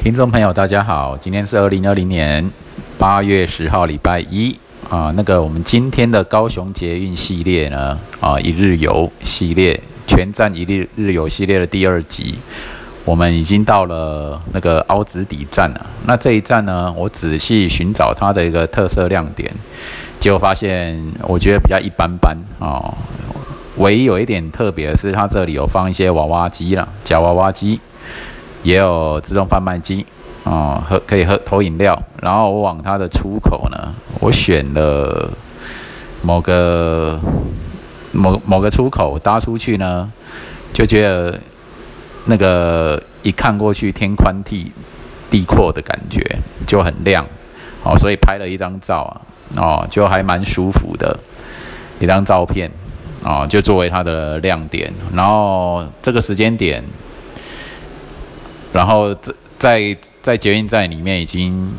听众朋友，大家好，今天是二零二零年八月十号，礼拜一啊。那个我们今天的高雄捷运系列呢，啊，一日游系列，全站一日日游系列的第二集，我们已经到了那个凹子底站了。那这一站呢，我仔细寻找它的一个特色亮点，结果发现我觉得比较一般般啊。唯一有一点特别的是，它这里有放一些娃娃机了，夹娃娃机。也有自动贩卖机哦，喝可以喝投饮料。然后我往它的出口呢，我选了某个某某个出口搭出去呢，就觉得那个一看过去天宽地地阔的感觉就很亮哦，所以拍了一张照啊哦，就还蛮舒服的一张照片哦，就作为它的亮点。然后这个时间点。然后在在在捷运站里面已经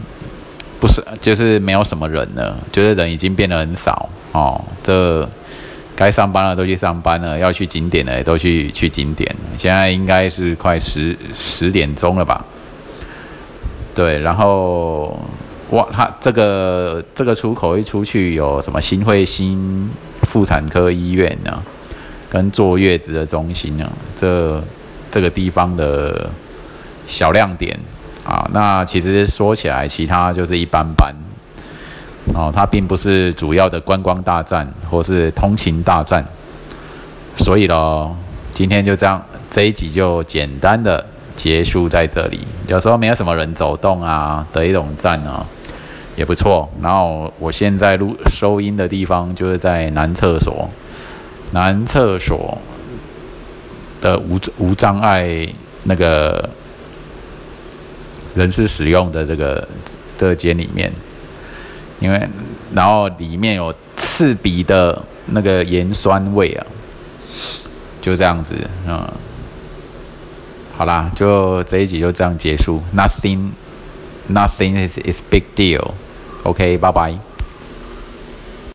不是就是没有什么人了，就是人已经变得很少哦。这该上班了都去上班了，要去景点的都去去景点。现在应该是快十十点钟了吧？对，然后哇，他这个这个出口一出去有什么新会新妇产科医院呢？跟坐月子的中心呢？这这个地方的。小亮点啊，那其实说起来，其他就是一般般哦。它并不是主要的观光大战或是通勤大战，所以咯，今天就这样，这一集就简单的结束在这里。有时候没有什么人走动啊的一种站呢，也不错。然后我现在录收音的地方就是在男厕所，男厕所的无无障碍那个。人是使用的这个这间里面，因为然后里面有刺鼻的那个盐酸味啊，就这样子，嗯，好啦，就这一集就这样结束，Nothing，Nothing is is big deal，OK，拜拜。